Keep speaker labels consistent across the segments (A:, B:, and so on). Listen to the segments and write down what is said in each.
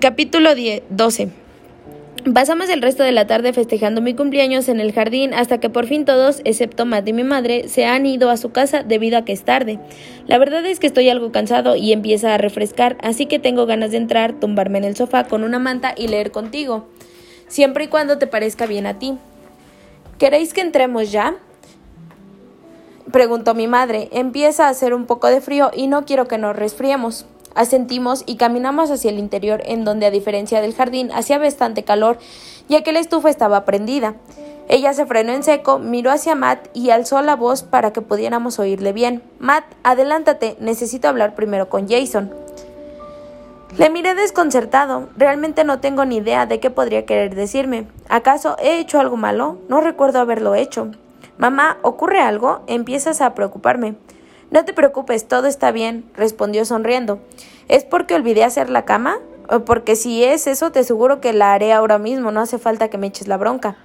A: Capítulo 10, 12. Pasamos el resto de la tarde festejando mi cumpleaños en el jardín hasta que por fin todos, excepto Matt y mi madre, se han ido a su casa debido a que es tarde. La verdad es que estoy algo cansado y empieza a refrescar, así que tengo ganas de entrar, tumbarme en el sofá con una manta y leer contigo, siempre y cuando te parezca bien a ti. ¿Queréis que entremos ya? Preguntó mi madre. Empieza a hacer un poco de frío y no quiero que nos resfriemos. Asentimos y caminamos hacia el interior, en donde, a diferencia del jardín, hacía bastante calor, ya que la estufa estaba prendida. Ella se frenó en seco, miró hacia Matt y alzó la voz para que pudiéramos oírle bien. Matt, adelántate, necesito hablar primero con Jason. Le miré desconcertado. Realmente no tengo ni idea de qué podría querer decirme. ¿Acaso he hecho algo malo? No recuerdo haberlo hecho. Mamá, ¿ocurre algo? Empiezas a preocuparme. No te preocupes, todo está bien, respondió sonriendo. ¿Es porque olvidé hacer la cama? Porque si es eso, te aseguro que la haré ahora mismo, no hace falta que me eches la bronca.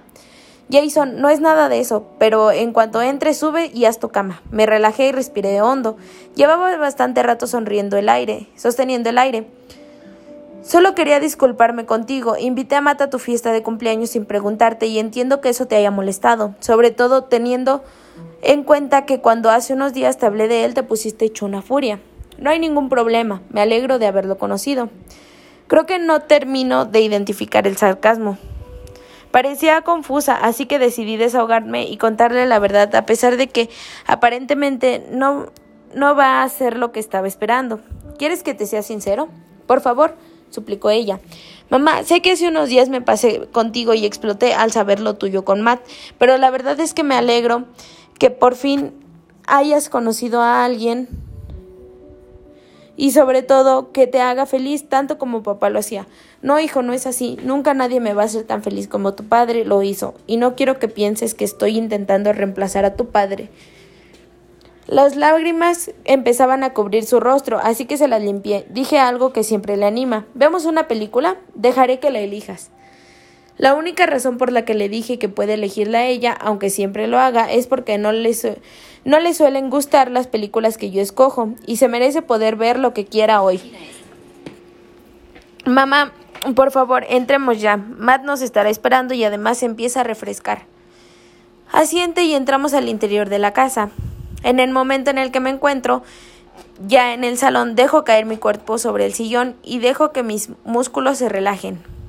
A: Jason, no es nada de eso, pero en cuanto entre, sube y haz tu cama. Me relajé y respiré hondo. Llevaba bastante rato sonriendo el aire, sosteniendo el aire. Solo quería disculparme contigo. Invité a Mata a tu fiesta de cumpleaños sin preguntarte y entiendo que eso te haya molestado, sobre todo teniendo en cuenta que cuando hace unos días te hablé de él te pusiste hecho una furia. No hay ningún problema, me alegro de haberlo conocido. Creo que no termino de identificar el sarcasmo. Parecía confusa, así que decidí desahogarme y contarle la verdad, a pesar de que aparentemente no, no va a ser lo que estaba esperando. ¿Quieres que te sea sincero? Por favor, suplicó ella. Mamá, sé que hace unos días me pasé contigo y exploté al saber lo tuyo con Matt, pero la verdad es que me alegro que por fin hayas conocido a alguien y sobre todo que te haga feliz tanto como papá lo hacía. No, hijo, no es así. Nunca nadie me va a hacer tan feliz como tu padre lo hizo. Y no quiero que pienses que estoy intentando reemplazar a tu padre. Las lágrimas empezaban a cubrir su rostro, así que se las limpié. Dije algo que siempre le anima. ¿Vemos una película? Dejaré que la elijas. La única razón por la que le dije que puede elegirla a ella, aunque siempre lo haga, es porque no le, no le suelen gustar las películas que yo escojo y se merece poder ver lo que quiera hoy. Mamá, por favor, entremos ya. Matt nos estará esperando y además empieza a refrescar. Asiente y entramos al interior de la casa. En el momento en el que me encuentro, ya en el salón, dejo caer mi cuerpo sobre el sillón y dejo que mis músculos se relajen.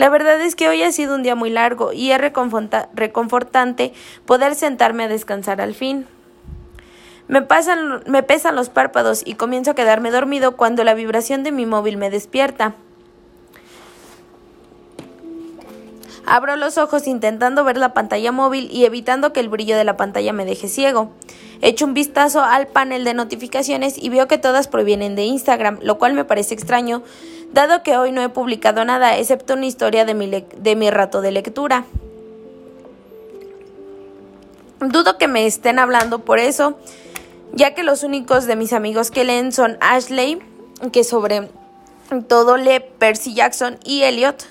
A: La verdad es que hoy ha sido un día muy largo y es reconfortante poder sentarme a descansar al fin. Me, me pesan los párpados y comienzo a quedarme dormido cuando la vibración de mi móvil me despierta. Abro los ojos intentando ver la pantalla móvil y evitando que el brillo de la pantalla me deje ciego. Echo un vistazo al panel de notificaciones y veo que todas provienen de Instagram, lo cual me parece extraño, dado que hoy no he publicado nada excepto una historia de mi, de mi rato de lectura. Dudo que me estén hablando por eso, ya que los únicos de mis amigos que leen son Ashley, que sobre todo lee Percy Jackson y Elliot.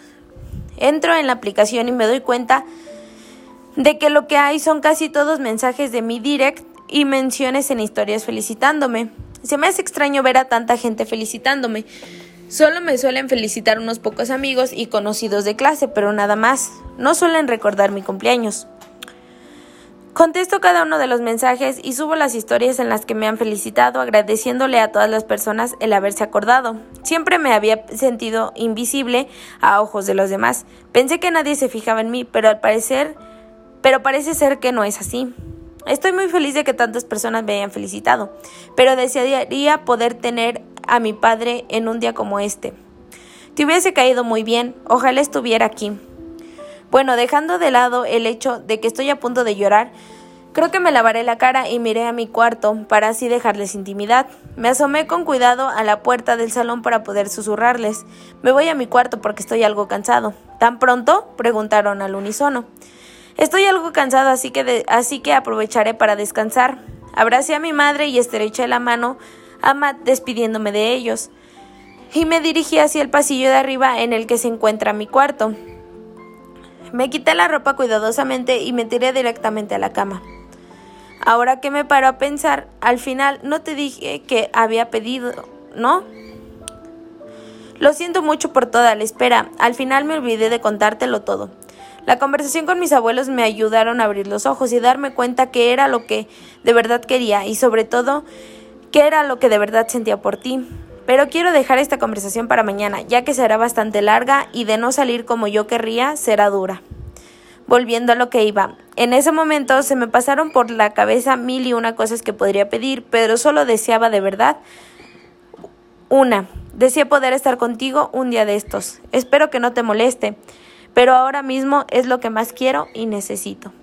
A: Entro en la aplicación y me doy cuenta de que lo que hay son casi todos mensajes de mi direct y menciones en historias felicitándome. Se me hace extraño ver a tanta gente felicitándome. Solo me suelen felicitar unos pocos amigos y conocidos de clase, pero nada más. No suelen recordar mi cumpleaños. Contesto cada uno de los mensajes y subo las historias en las que me han felicitado, agradeciéndole a todas las personas el haberse acordado. Siempre me había sentido invisible a ojos de los demás. Pensé que nadie se fijaba en mí, pero al parecer, pero parece ser que no es así. Estoy muy feliz de que tantas personas me hayan felicitado, pero desearía poder tener a mi padre en un día como este. Te hubiese caído muy bien, ojalá estuviera aquí. Bueno, dejando de lado el hecho de que estoy a punto de llorar, creo que me lavaré la cara y miré a mi cuarto para así dejarles intimidad. Me asomé con cuidado a la puerta del salón para poder susurrarles. Me voy a mi cuarto porque estoy algo cansado. ¿Tan pronto? preguntaron al unísono. Estoy algo cansado, así que, así que aprovecharé para descansar. Abracé a mi madre y estreché la mano a despidiéndome de ellos. Y me dirigí hacia el pasillo de arriba en el que se encuentra mi cuarto. Me quité la ropa cuidadosamente y me tiré directamente a la cama. Ahora que me paro a pensar, al final no te dije que había pedido, ¿no? Lo siento mucho por toda la espera. Al final me olvidé de contártelo todo. La conversación con mis abuelos me ayudaron a abrir los ojos y darme cuenta que era lo que de verdad quería y sobre todo que era lo que de verdad sentía por ti. Pero quiero dejar esta conversación para mañana, ya que será bastante larga y de no salir como yo querría, será dura. Volviendo a lo que iba. En ese momento se me pasaron por la cabeza mil y una cosas que podría pedir, pero solo deseaba de verdad una, Deseo poder estar contigo un día de estos. Espero que no te moleste, pero ahora mismo es lo que más quiero y necesito.